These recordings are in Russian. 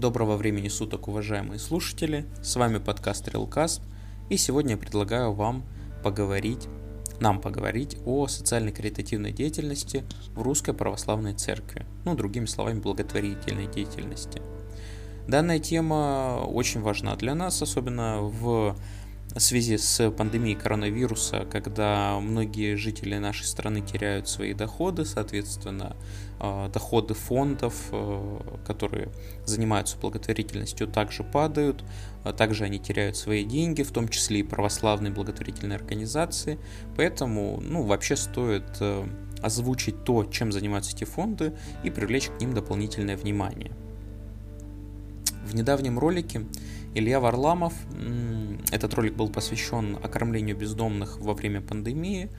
Доброго времени суток, уважаемые слушатели. С вами подкаст Релкаст. И сегодня я предлагаю вам поговорить, нам поговорить о социально-каритативной деятельности в Русской Православной Церкви. Ну, другими словами, благотворительной деятельности. Данная тема очень важна для нас, особенно в в связи с пандемией коронавируса, когда многие жители нашей страны теряют свои доходы, соответственно, э, доходы фондов, э, которые занимаются благотворительностью, также падают, а также они теряют свои деньги, в том числе и православные благотворительные организации, поэтому, ну, вообще стоит э, озвучить то, чем занимаются эти фонды и привлечь к ним дополнительное внимание. В недавнем ролике Илья Варламов, этот ролик был посвящен окормлению бездомных во время пандемии,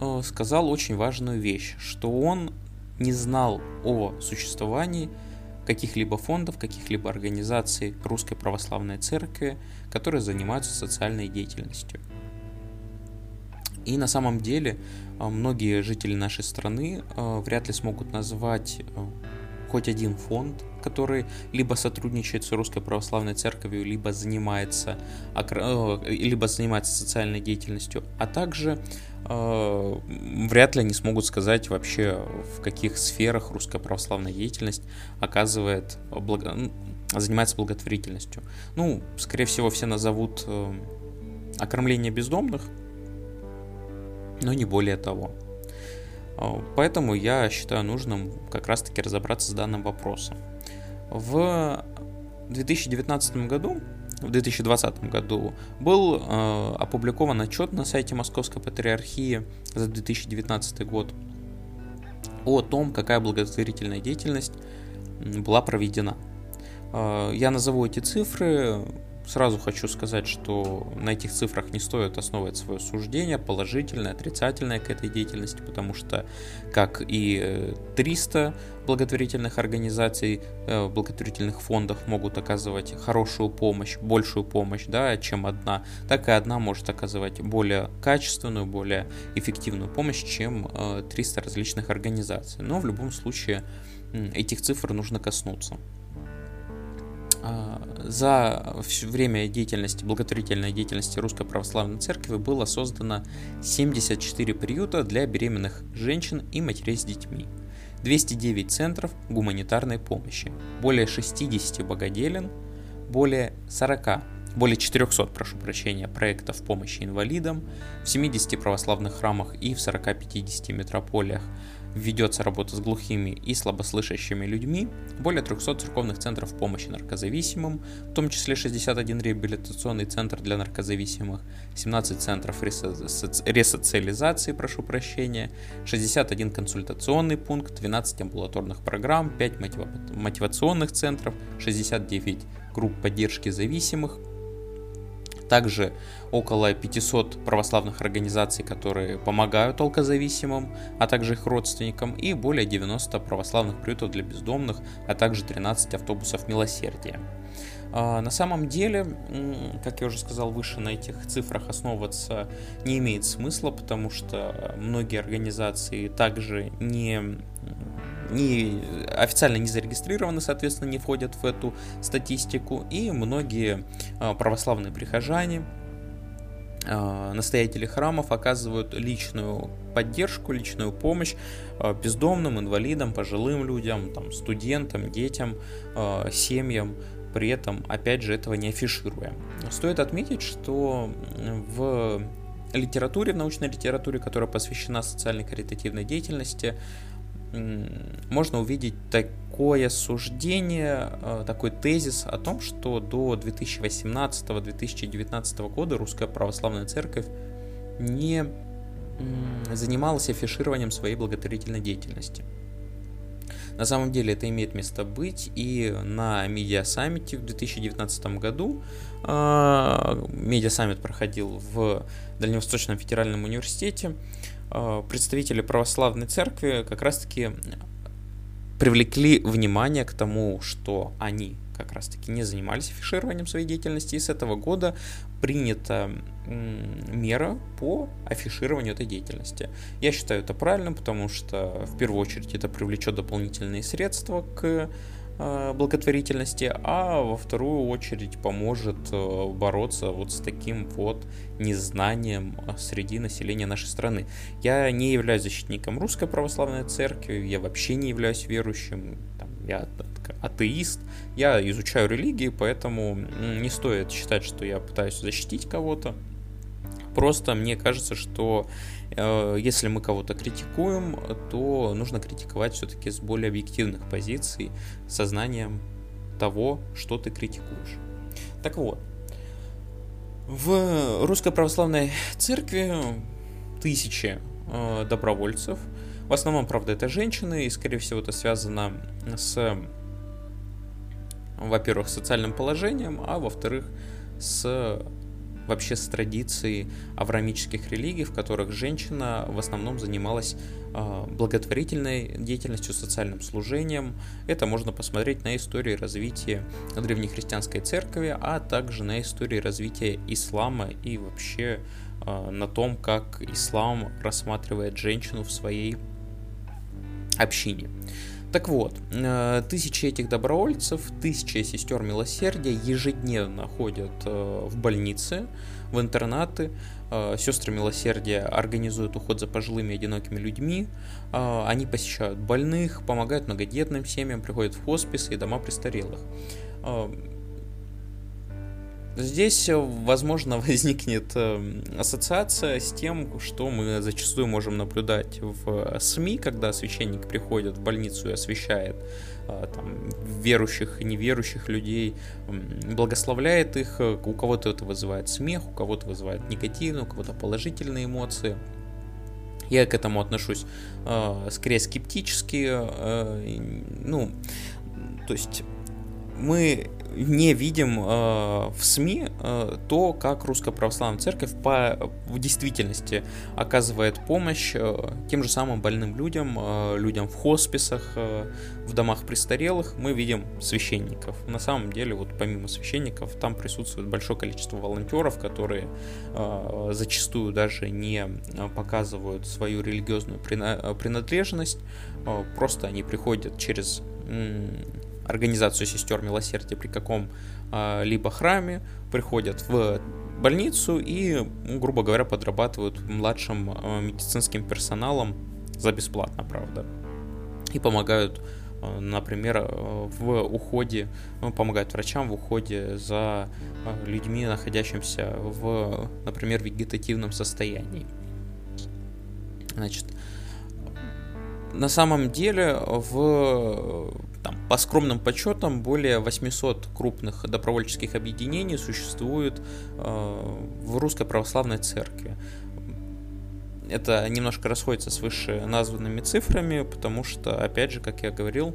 э, сказал очень важную вещь, что он не знал о существовании каких-либо фондов, каких-либо организаций Русской Православной Церкви, которые занимаются социальной деятельностью. И на самом деле э, многие жители нашей страны э, вряд ли смогут назвать хоть один фонд, который либо сотрудничает с Русской Православной Церковью, либо занимается, э, либо занимается социальной деятельностью, а также э, вряд ли они смогут сказать вообще, в каких сферах русская православная деятельность оказывает, благо... занимается благотворительностью. Ну, скорее всего, все назовут э, окормление бездомных, но не более того. А, поэтому я считаю нужным как раз-таки разобраться с данным вопросом. В 2019 году, в 2020 году был э, опубликован отчет на сайте Московской Патриархии за 2019 год о том, какая благотворительная деятельность была проведена. Э, я назову эти цифры, Сразу хочу сказать, что на этих цифрах не стоит основывать свое суждение, положительное, отрицательное к этой деятельности, потому что, как и 300 э, благотворительных организаций, э, благотворительных фондов могут оказывать хорошую помощь, большую помощь, да, чем одна, так и одна может оказывать более качественную, более эффективную помощь, чем 300 э, различных организаций. Но в любом случае этих цифр нужно коснуться. А, за время деятельности, благотворительной деятельности Русской Православной Церкви было создано 74 приюта для беременных женщин и матерей с детьми, 209 центров гуманитарной помощи, более 60 богоделен, более 40 более 400, прошу прощения, проектов помощи инвалидам в 70 православных храмах и в 40-50 метрополиях, ведется работа с глухими и слабослышащими людьми, более 300 церковных центров помощи наркозависимым, в том числе 61 реабилитационный центр для наркозависимых, 17 центров ресоциализации, прошу прощения, 61 консультационный пункт, 12 амбулаторных программ, 5 мотивационных центров, 69 групп поддержки зависимых, также около 500 православных организаций, которые помогают алкозависимым, а также их родственникам, и более 90 православных приютов для бездомных, а также 13 автобусов милосердия. А, на самом деле, как я уже сказал выше, на этих цифрах основываться не имеет смысла, потому что многие организации также не не, официально не зарегистрированы, соответственно, не входят в эту статистику, и многие а, православные прихожане, а, настоятели храмов оказывают личную поддержку, личную помощь бездомным, инвалидам, пожилым людям, там, студентам, детям, семьям, при этом, опять же, этого не афишируя. Стоит отметить, что в литературе, в научной литературе, которая посвящена социальной каритативной деятельности, можно увидеть такое суждение, э, такой тезис о том, что до 2018-2019 года Русская Православная Церковь не занималась афишированием своей благотворительной деятельности. На самом деле это имеет место быть, и на медиа-саммите в 2019 году э, медиа-саммит проходил в Дальневосточном федеральном университете, Э, представители православной церкви как раз-таки привлекли внимание к тому, что они как раз-таки не занимались афишированием своей деятельности, и с этого года принята мера по афишированию этой деятельности. Я считаю это правильным, потому что в первую очередь это привлечет дополнительные средства к Э, благотворительности, а во вторую очередь поможет э, бороться вот с таким вот незнанием э, среди населения нашей страны. Я не являюсь защитником Русской Православной Церкви, я вообще не являюсь верующим, там, я атеист, я изучаю религии, поэтому не стоит считать, что я пытаюсь защитить кого-то. Просто мне кажется, что Э, если мы кого-то критикуем, то нужно критиковать все-таки с более объективных позиций, сознанием того, что ты критикуешь. Так вот, в Русской Православной Церкви тысячи э, добровольцев. В основном, правда, это женщины, и, скорее всего, это связано с, во-первых, социальным положением, а во-вторых, с вообще с традицией авраамических религий, в которых женщина в основном занималась а, благотворительной деятельностью, социальным служением. Это можно посмотреть на истории развития древнехристианской церкви, а также на истории развития ислама и вообще а, на том, как ислам рассматривает женщину в своей общине. Так вот, э, тысячи этих добровольцев, тысячи сестер милосердия ежедневно ходят э, в больницы, в интернаты. Э, Сестры милосердия организуют уход за пожилыми одинокими людьми. Они посещают больных, помогают многодетным семьям, приходят в хосписы и дома престарелых. Здесь, э, возможно, возникнет э, ассоциация с тем, что мы зачастую можем наблюдать в СМИ, когда священник приходит в больницу и освещает э, там, верующих и неверующих людей, благословляет их, у кого-то это вызывает смех, у кого-то вызывает негативные, у кого-то положительные эмоции. Я к этому отношусь э, скорее скептически. Э, ну, то есть мы не видим э, в СМИ э, то, как Русская Православная Церковь по, в действительности оказывает помощь э, тем же самым больным людям, э, людям в хосписах, э, в домах престарелых. Мы видим священников. На самом деле, вот помимо священников, там присутствует большое количество волонтеров, которые э, зачастую даже не э, показывают свою религиозную принадлежность, э, просто они приходят через организацию сестер милосердия при каком-либо храме, приходят в больницу и, грубо говоря, подрабатывают младшим а, медицинским персоналом за бесплатно, правда. И помогают, а, например, а, в уходе, ну, помогают врачам в уходе за людьми, находящимися в, например, вегетативном состоянии. Значит, на самом деле в там, по скромным подсчетам, более 800 крупных добровольческих объединений существует э, в Русской Православной Церкви. Это немножко расходится с выше названными цифрами, потому что, опять же, как я говорил,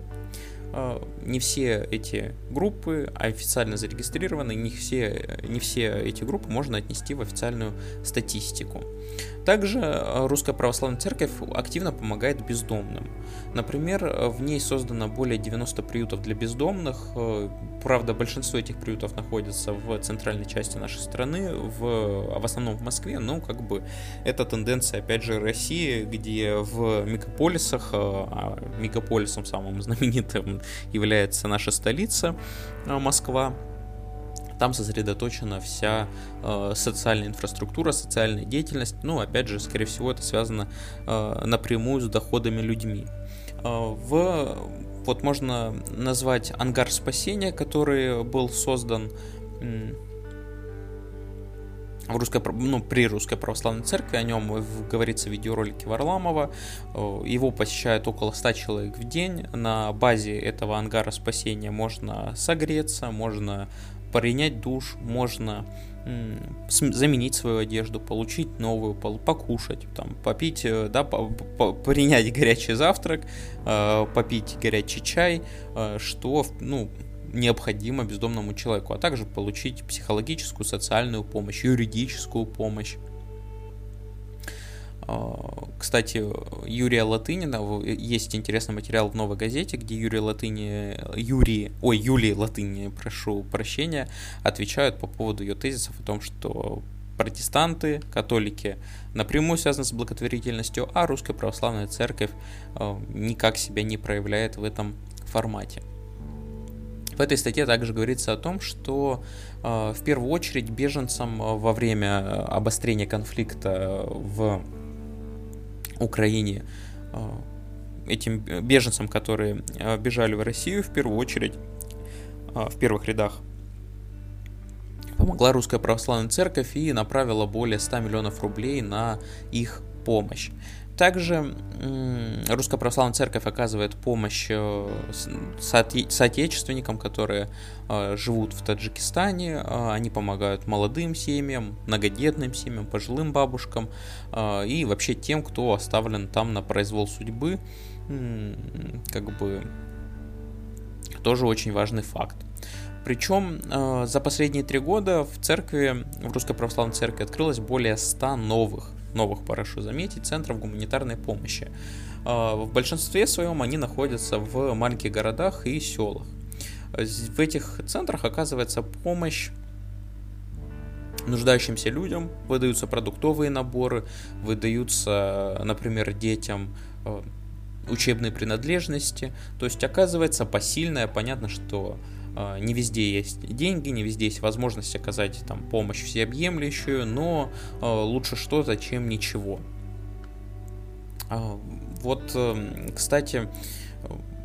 не все эти группы официально зарегистрированы, не все, не все эти группы можно отнести в официальную статистику. Также э, Русская Православная Церковь активно помогает бездомным. Например, в ней создано более 90 приютов для бездомных. Э, правда, большинство этих приютов находится в центральной части нашей страны, в, в основном в Москве, но как бы это тенденция, опять же, России, где в мегаполисах, э, а мегаполисом самым знаменитым является наша столица Москва, там сосредоточена вся э, социальная инфраструктура, социальная деятельность. Ну, опять же, скорее всего, это связано э, напрямую с доходами людьми. Э, в, вот можно назвать ангар спасения, который был создан в русской, ну, при Русской Православной Церкви, о нем говорится в видеоролике Варламова. Э, его посещает около 100 человек в день. На базе этого ангара спасения можно согреться, можно принять душ, можно заменить свою одежду, получить новую, покушать, там, попить, э, да, принять горячий завтрак, э, попить горячий чай, э, что, ну, необходимо бездомному человеку, а также получить психологическую, социальную помощь, юридическую помощь. А, кстати, Юрия Латынина, есть интересный материал в «Новой газете», где Юрий Латыни, Юрий, ой, Юлий Латыни, прошу прощения, отвечают по поводу ее тезисов о том, что протестанты, католики напрямую связаны с благотворительностью, а Русская Православная Церковь а, никак себя не проявляет в этом формате. В этой статье также говорится о том, что в первую очередь беженцам во время обострения конфликта в Украине этим беженцам, которые бежали в Россию, в первую очередь в первых рядах помогла Русская Православная Церковь и направила более 100 миллионов рублей на их помощь. Также Русская Православная Церковь оказывает помощь э, соотечественникам, которые э, живут в Таджикистане. Э, они помогают молодым семьям, многодетным семьям, пожилым бабушкам и вообще тем, кто оставлен там на произвол судьбы. Как бы тоже очень важный факт. Причем э, за последние три года в церкви, в Русской Православной Церкви открылось более 100 новых, новых, прошу заметить, центров гуманитарной помощи. Э, в большинстве своем они находятся в маленьких городах и селах. В этих центрах оказывается помощь нуждающимся людям, выдаются продуктовые наборы, выдаются, например, детям э, учебные принадлежности. То есть оказывается посильное, понятно, что а, не везде есть деньги, не везде есть возможность оказать там помощь всеобъемлющую, но а, лучше что-то, чем ничего. А, вот, эм, кстати,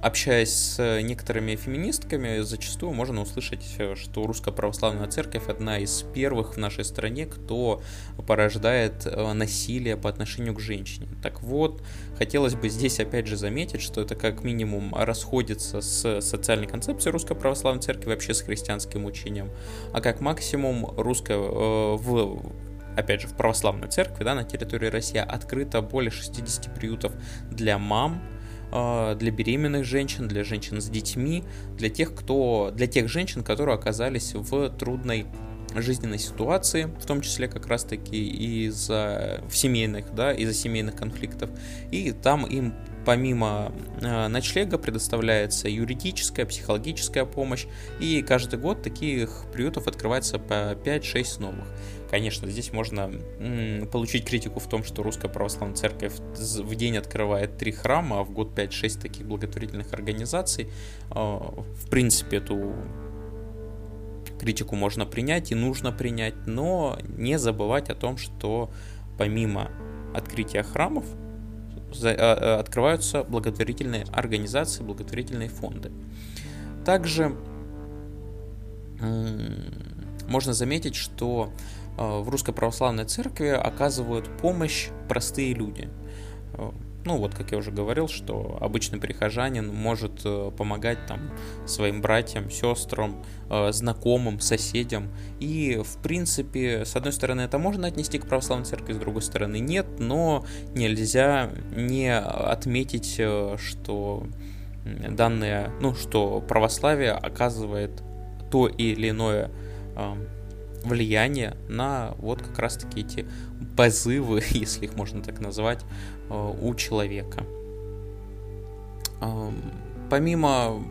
общаясь с некоторыми феминистками, зачастую можно услышать, э, что Русская Православная Церковь одна из первых в нашей стране, кто порождает э, насилие по отношению к женщине. Так вот, хотелось бы здесь опять же заметить, что это как минимум расходится с социальной концепцией Русской Православной Церкви, вообще с христианским учением, а как максимум русская э, в опять же, в православной церкви, да, на территории России открыто более 60 приютов для мам, для беременных женщин, для женщин с детьми, для тех, кто, для тех женщин, которые оказались в трудной жизненной ситуации, в том числе как раз-таки из-за семейных, да, из-за семейных конфликтов. И там им помимо э, ночлега предоставляется юридическая, психологическая помощь, и каждый год таких приютов открывается по 5-6 новых. Конечно, здесь можно получить критику в том, что Русская Православная Церковь в день открывает три храма, а в год 5-6 таких благотворительных организаций. А, в принципе, эту критику можно принять и нужно принять, но не забывать о том, что помимо открытия храмов а, а, открываются благотворительные организации, благотворительные фонды. Также можно заметить, что в Русской Православной Церкви оказывают помощь простые люди. Э, ну вот, как я уже говорил, что обычный прихожанин может э, помогать там своим братьям, сестрам, знакомым, соседям. И, в принципе, с одной стороны, это можно отнести к православной церкви, с другой стороны, нет, но нельзя не отметить, что данные, ну, что православие оказывает то или иное влияние на вот как раз-таки эти позывы, если их можно так назвать, э, у человека. Эм, помимо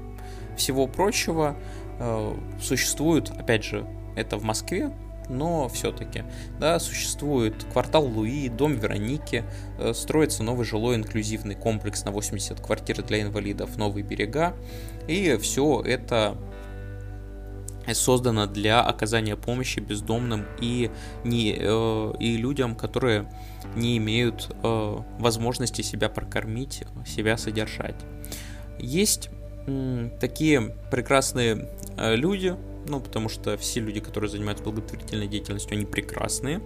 всего прочего, э, существует, опять же, это в Москве, но все-таки, да, существует квартал Луи, дом Вероники, э, строится новый жилой инклюзивный комплекс на 80 квартир для инвалидов, новые берега, и все это создана для оказания помощи бездомным и, не, э, и людям, которые не имеют э, возможности себя прокормить, себя содержать. Есть такие прекрасные э, люди, ну, потому что все люди, которые занимаются благотворительной деятельностью, они прекрасные.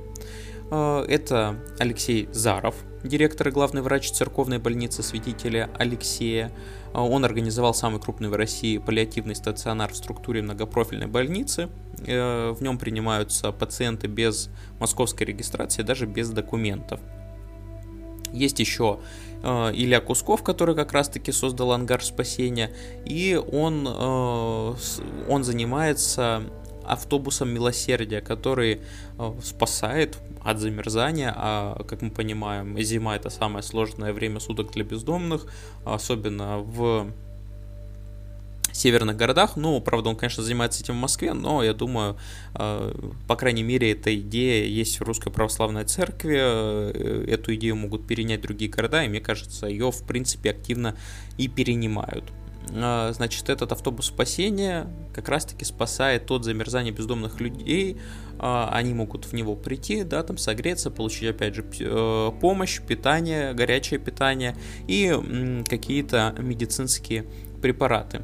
Это Алексей Заров, директор и главный врач церковной больницы святителя Алексея. А, он организовал самый крупный в России паллиативный стационар в структуре многопрофильной больницы. Э, в нем принимаются пациенты без московской регистрации, даже без документов. Есть еще э, Илья Кусков, который как раз-таки создал ангар спасения, и он, э, он занимается автобусом милосердия, который спасает от замерзания, а, как мы понимаем, зима это самое сложное время суток для бездомных, особенно в северных городах. Ну, правда, он, конечно, занимается этим в Москве, но я думаю, э, по крайней мере, эта идея есть в Русской Православной Церкви. Э, эту идею могут перенять другие города, и мне кажется, ее, в принципе, активно и перенимают. Э, значит, этот автобус спасения как раз-таки спасает от замерзания бездомных людей. А, они могут в него прийти, да, там согреться, получить, опять же, э, помощь, питание, горячее питание и какие-то медицинские препараты.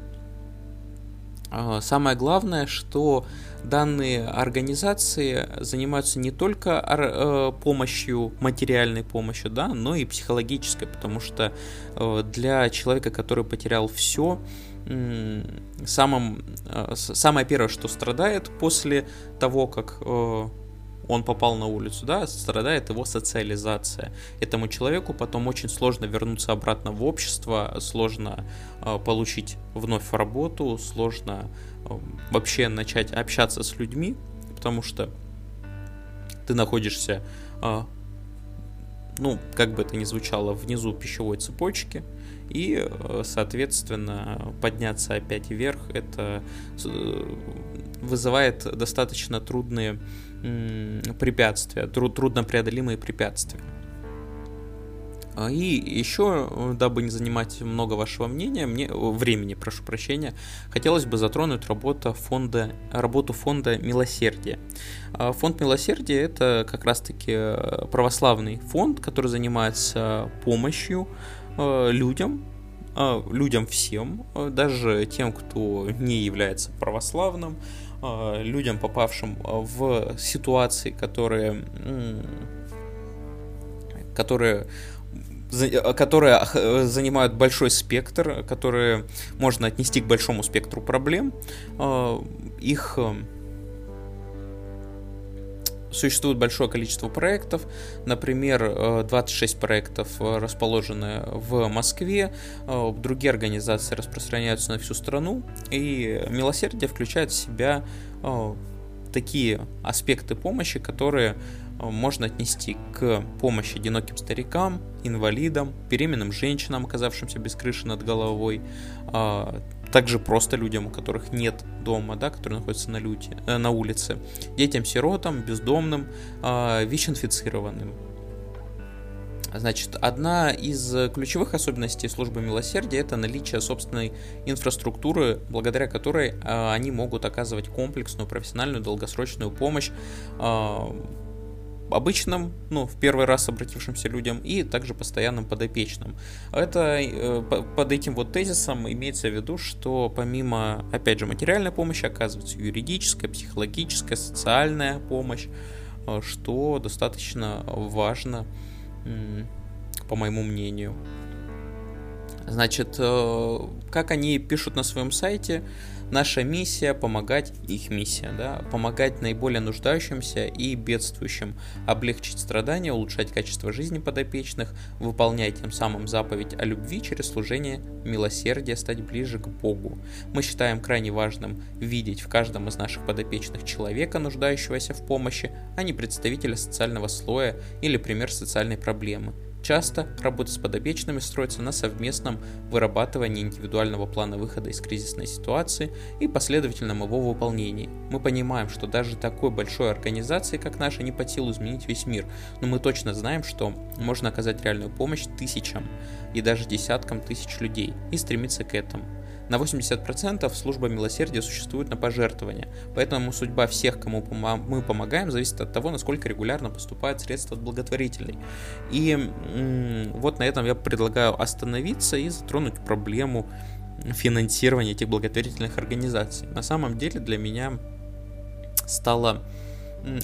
А, самое главное, что данные организации занимаются не только э, помощью, материальной помощью, да, но и психологической, потому что э, для человека, который потерял все, самым, э, самое первое, что страдает после того, как он попал на улицу, да, страдает его социализация. Этому человеку потом очень сложно вернуться обратно в общество, сложно э, получить вновь работу, сложно э, вообще начать общаться с людьми, потому что ты находишься, э, ну, как бы это ни звучало, внизу пищевой цепочки, и, соответственно, подняться опять вверх, это э, вызывает достаточно трудные препятствия, труд, труднопреодолимые препятствия. А, и еще, дабы не занимать много вашего мнения, мне, времени, прошу прощения, хотелось бы затронуть работу фонда, работу фонда Милосердия. А, фонд Милосердия это как раз-таки э, православный фонд, который занимается помощью э, людям, э, людям всем, даже тем, кто не является православным, людям, попавшим э, в ситуации, которые, которые э, которые занимают большой спектр, которые можно отнести к большому спектру проблем. Их существует большое количество проектов. Например, 26 э, проектов э, расположены в Москве, э, другие организации распространяются на всю страну, и милосердие включает в себя такие аспекты помощи, которые можно отнести к помощи одиноким старикам, инвалидам, беременным женщинам, оказавшимся без крыши над головой, также просто людям, у которых нет дома, да, которые находятся на, люте, э, на улице, детям-сиротам, бездомным, э, ВИЧ-инфицированным. Значит, одна из ключевых особенностей службы милосердия это наличие собственной инфраструктуры, благодаря которой э, они могут оказывать комплексную, профессиональную, долгосрочную помощь э, обычным, ну, в первый раз обратившимся людям и также постоянным подопечным. Это э, под этим вот тезисом имеется в виду, что помимо, опять же, материальной помощи оказывается юридическая, психологическая, социальная помощь, э, что достаточно важно, по моему мнению. Значит, э, как они пишут на своем сайте, Наша миссия – помогать, их миссия, да, помогать наиболее нуждающимся и бедствующим, облегчить страдания, улучшать качество жизни подопечных, выполняя тем самым заповедь о любви через служение милосердия, стать ближе к Богу. Мы считаем крайне важным видеть в каждом из наших подопечных человека, нуждающегося в помощи, а не представителя социального слоя или пример социальной проблемы – Часто работа с подопечными строится на совместном вырабатывании индивидуального плана выхода из кризисной ситуации и последовательном его выполнении. Мы понимаем, что даже такой большой организации, как наша, не под силу изменить весь мир, но мы точно знаем, что можно оказать реальную помощь тысячам и даже десяткам тысяч людей и стремиться к этому. На 80% служба милосердия существует на пожертвования, поэтому судьба всех, кому мы помогаем, зависит от того, насколько регулярно поступают средства от благотворителей. И вот на этом я предлагаю остановиться и затронуть проблему финансирования этих благотворительных организаций. На самом деле для меня стало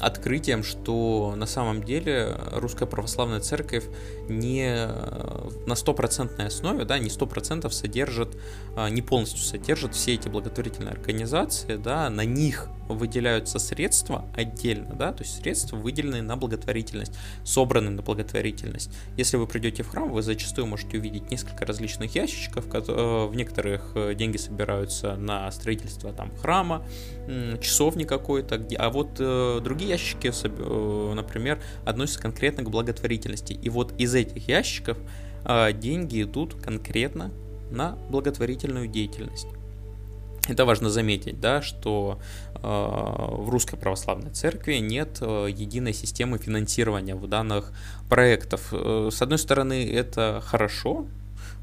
открытием, что на самом деле русская православная церковь не э, на стопроцентной основе, да, не сто процентов содержит, а, не полностью содержит все эти благотворительные организации, да, на них выделяются средства отдельно, да, то есть средства выделенные на благотворительность, собраны на благотворительность. Если вы придете в храм, вы зачастую можете увидеть несколько различных ящичков, э, в некоторых э, деньги собираются на строительство там храма, часовни какой-то, а вот другие ящики, например, относятся конкретно к благотворительности. И вот из этих ящиков деньги идут конкретно на благотворительную деятельность. Это важно заметить, да, что э, в Русской Православной Церкви нет э, единой системы финансирования в данных проектов. Э, с одной стороны, это хорошо,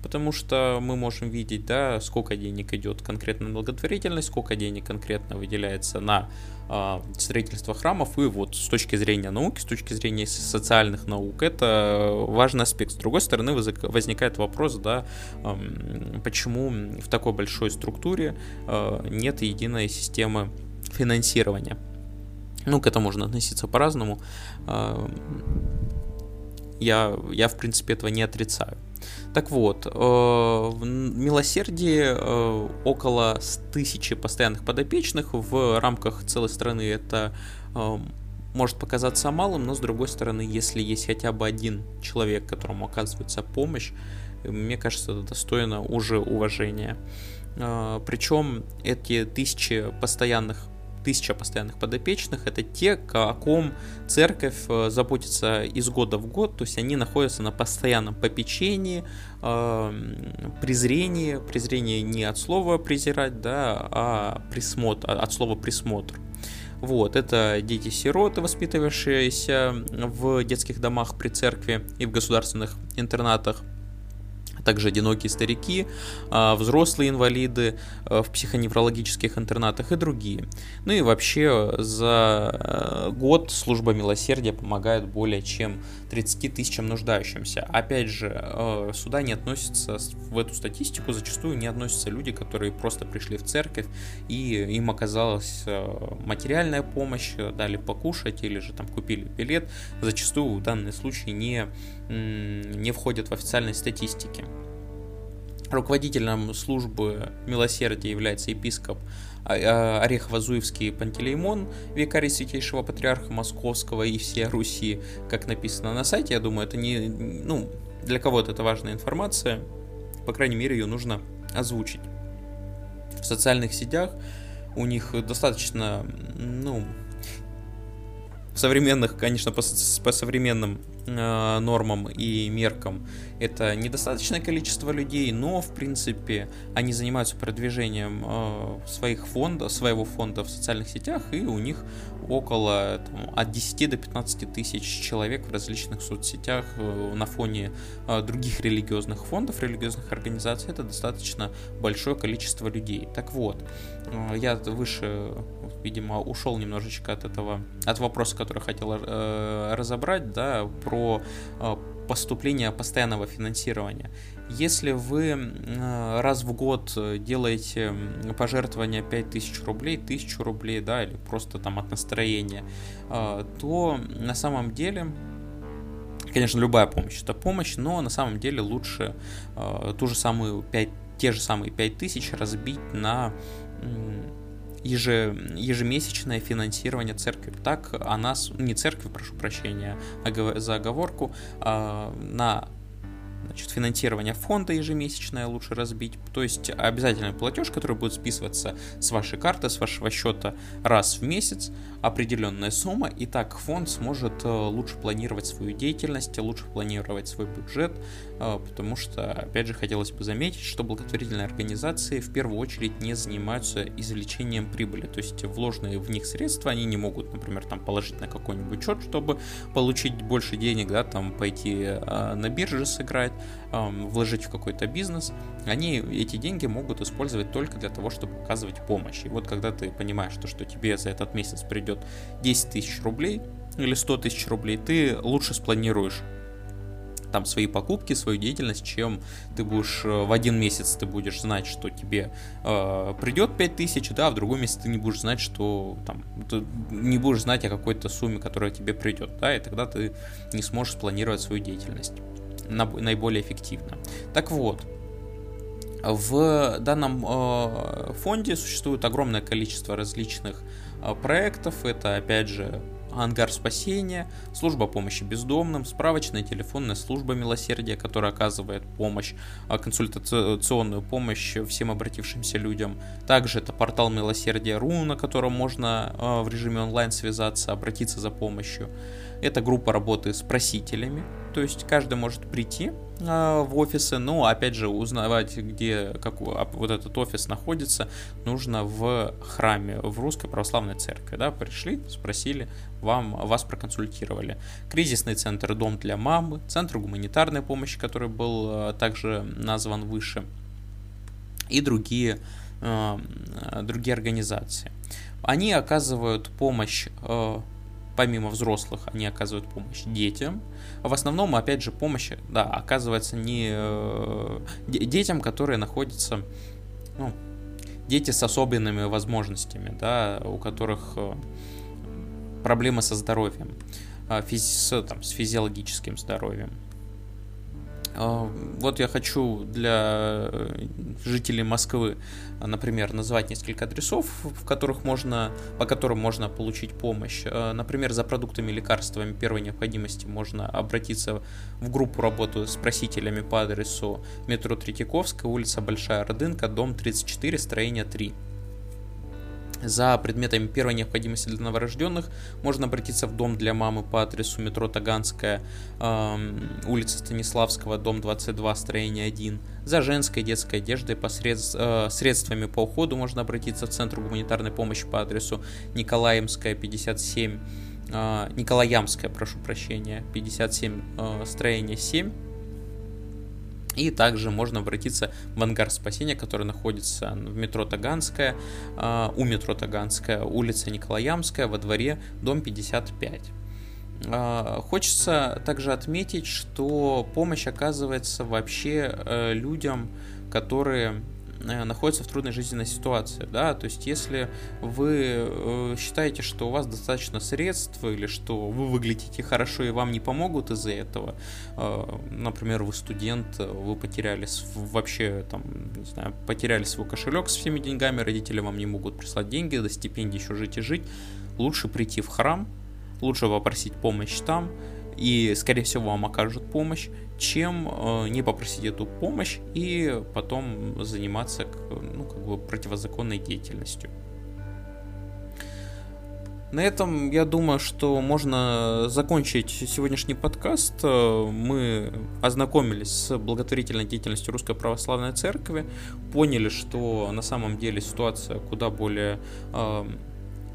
потому что мы можем видеть, да, сколько денег идет конкретно на благотворительность, сколько денег конкретно выделяется на э, строительство храмов, и вот с точки зрения науки, с точки зрения социальных наук, это важный аспект. С другой стороны, возникает вопрос, да, э, почему в такой большой структуре э, нет единой системы финансирования. Ну, к этому можно относиться по-разному. Я, я, в принципе, этого не отрицаю. Так вот, э, в милосердии э, около тысячи постоянных подопечных в рамках целой страны это э, может показаться малым, но с другой стороны, если есть хотя бы один человек, которому оказывается помощь, мне кажется, это достойно уже уважения. Причем эти тысячи постоянных тысяча постоянных подопечных, это те, о ком церковь э, заботится из года в год, то есть они находятся на постоянном попечении, эм, презрении, презрение не от слова презирать, да, а присмотр, от слова присмотр. Вот, это дети-сироты, воспитывавшиеся в детских домах при церкви и в государственных интернатах также одинокие старики, а, взрослые инвалиды а, в психоневрологических интернатах и другие. Ну и вообще за э, год служба милосердия помогает более чем 30 тысячам нуждающимся. Опять же, э, сюда не относятся, в эту статистику зачастую не относятся люди, которые просто пришли в церковь и им оказалась э, материальная помощь, дали покушать или же там купили билет. Зачастую в данный случай не, не входят в официальные статистики. Руководителем службы милосердия является епископ а, а, Орехово-Зуевский Пантелеймон, викарий Святейшего Патриарха Московского и всей Руси, как написано на сайте. Я думаю, это не... Ну, для кого-то это важная информация. По крайней мере, ее нужно озвучить. В социальных сетях у них достаточно, ну, современных, конечно, по, по современным нормам и меркам. Это недостаточное количество людей, но в принципе они занимаются продвижением э, своих фондов, своего фонда в социальных сетях, и у них около там, от 10 до 15 тысяч человек в различных соцсетях э, на фоне э, других религиозных фондов, религиозных организаций. Это достаточно большое количество людей. Так вот, э, я выше, видимо, ушел немножечко от этого, от вопроса, который хотел разобрать, да, про поступления постоянного финансирования. Если вы э, раз в год делаете пожертвование 5000 рублей, 1000 рублей, да, или просто там от настроения, э, то на самом деле Конечно, любая помощь это помощь, но на самом деле лучше э, ту же самую 5, те же самые 5000 разбить на ежемесячное финансирование церкви. Так она, не церкви, прошу прощения а за оговорку, а на значит, финансирование фонда ежемесячное лучше разбить. То есть обязательный платеж, который будет списываться с вашей карты, с вашего счета раз в месяц, определенная сумма, и так фонд сможет э, лучше планировать свою деятельность, лучше планировать свой бюджет, э, потому что, опять же, хотелось бы заметить, что благотворительные организации в первую очередь не занимаются извлечением прибыли, то есть вложенные в них средства они не могут, например, там положить на какой-нибудь счет, чтобы получить больше денег, да, там пойти э, на бирже сыграть, вложить в какой-то бизнес, они эти деньги могут использовать только для того, чтобы оказывать помощь. И вот когда ты понимаешь, что, что тебе за этот месяц придет 10 тысяч рублей или 100 тысяч рублей, ты лучше спланируешь там свои покупки, свою деятельность, чем ты будешь э, в один месяц ты будешь знать, что тебе э, придет 5000, да, а в другой месяц ты не будешь знать, что там ты не будешь знать о какой-то сумме, которая тебе придет, да, и тогда ты не сможешь спланировать свою деятельность наиболее эффективно. Так вот, в данном э, фонде существует огромное количество различных э, проектов. Это, опять же, Ангар спасения, служба помощи бездомным, справочная телефонная служба милосердия, которая оказывает помощь, э, консультационную помощь всем обратившимся людям. Также это портал милосердия РУ, на котором можно в режиме онлайн связаться, обратиться за помощью. Это группа работы с просителями, то есть каждый может прийти в офисы, но опять же узнавать, где как вот этот офис находится, нужно в храме, в Русской Православной Церкви. Да, пришли, спросили, вам, вас проконсультировали. Кризисный центр «Дом для мамы», центр гуманитарной помощи, который был также назван выше, и другие, другие организации. Они оказывают помощь помимо взрослых, они оказывают помощь детям. В основном, опять же, помощь, да, оказывается не э, детям, которые находятся, ну, дети с особенными возможностями, да, у которых э, проблемы со здоровьем, э, физи с, там, с физиологическим здоровьем. А, вот я хочу для э, жителей Москвы, например, назвать несколько адресов, в которых можно, по которым можно получить помощь. А, например, за продуктами и лекарствами первой необходимости можно обратиться в группу работы с просителями по адресу метро Третьяковская, улица Большая Родынка, дом 34, строение 3. За предметами первой необходимости для новорожденных можно обратиться в дом для мамы по адресу метро Таганская, э, улица Станиславского, дом 22, строение 1. За женской и детской одеждой посред, э, средствами по уходу можно обратиться в Центр гуманитарной помощи по адресу Николаемская, 57, э, Николаямская, прошу прощения, 57, э, строение 7 и также можно обратиться в ангар спасения, который находится в метро Таганская, а, у метро Таганская, улица Николаямская, во дворе, дом 55. А, хочется также отметить, что помощь оказывается вообще э, людям, которые Э, находится в трудной жизненной ситуации, да, то есть если вы э, считаете, что у вас достаточно средств или что вы выглядите хорошо и вам не помогут из-за этого, э, например, вы студент, вы потеряли вообще там, не знаю, потеряли свой кошелек с всеми деньгами, родители вам не могут прислать деньги, до стипендии еще жить и жить, лучше прийти в храм, лучше попросить помощь там, и, скорее всего, вам окажут помощь, чем э, не попросить эту помощь и потом заниматься ну, как бы противозаконной деятельностью. На этом я думаю, что можно закончить сегодняшний подкаст. Мы ознакомились с благотворительной деятельностью Русской Православной Церкви, поняли, что на самом деле ситуация куда более э,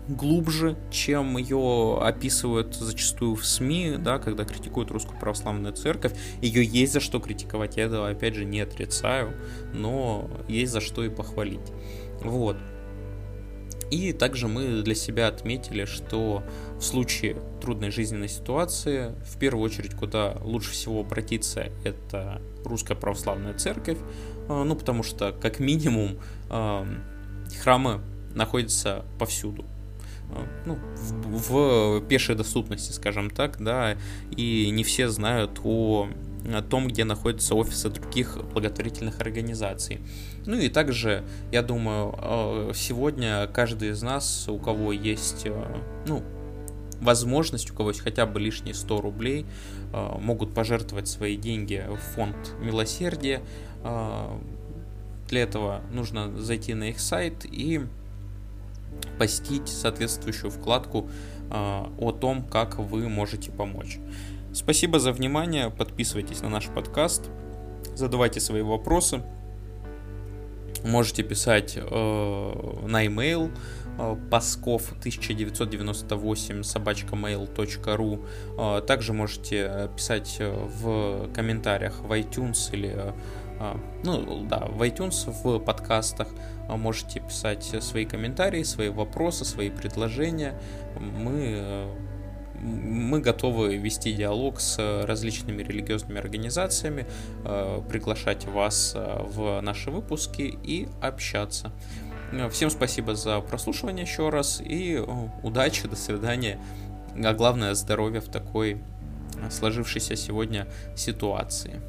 глубже, чем ее описывают зачастую в СМИ, да, когда критикуют русскую православную церковь. Ее есть за что критиковать, я этого опять же не отрицаю, но есть за что и похвалить. Вот. И также мы для себя отметили, что в случае трудной жизненной ситуации, в первую очередь, куда лучше всего обратиться, это Русская Православная Церковь, а, ну, потому что, как минимум, храмы находятся повсюду ну, в, в пешей доступности, скажем так, да, и не все знают о, о том, где находятся офисы других благотворительных организаций. Ну и также, я думаю, э, сегодня каждый из нас, у кого есть, э, ну, возможность, у кого есть хотя бы лишние 100 рублей, э, могут пожертвовать свои деньги в фонд милосердия. Для этого нужно зайти на их сайт и посетить соответствующую вкладку а, о том, как вы можете помочь. Спасибо за внимание, подписывайтесь на наш подкаст, задавайте свои вопросы, можете писать э, на e-mail э, пасков 1998 собачка mail.ru э, также можете писать в комментариях в iTunes или э, ну да в iTunes в подкастах а можете писать свои комментарии, свои вопросы, свои предложения. Мы, мы готовы вести диалог с различными религиозными организациями, э, приглашать вас в наши выпуски и общаться. Всем спасибо за прослушивание еще раз и удачи, до свидания. А главное здоровья в такой сложившейся сегодня ситуации.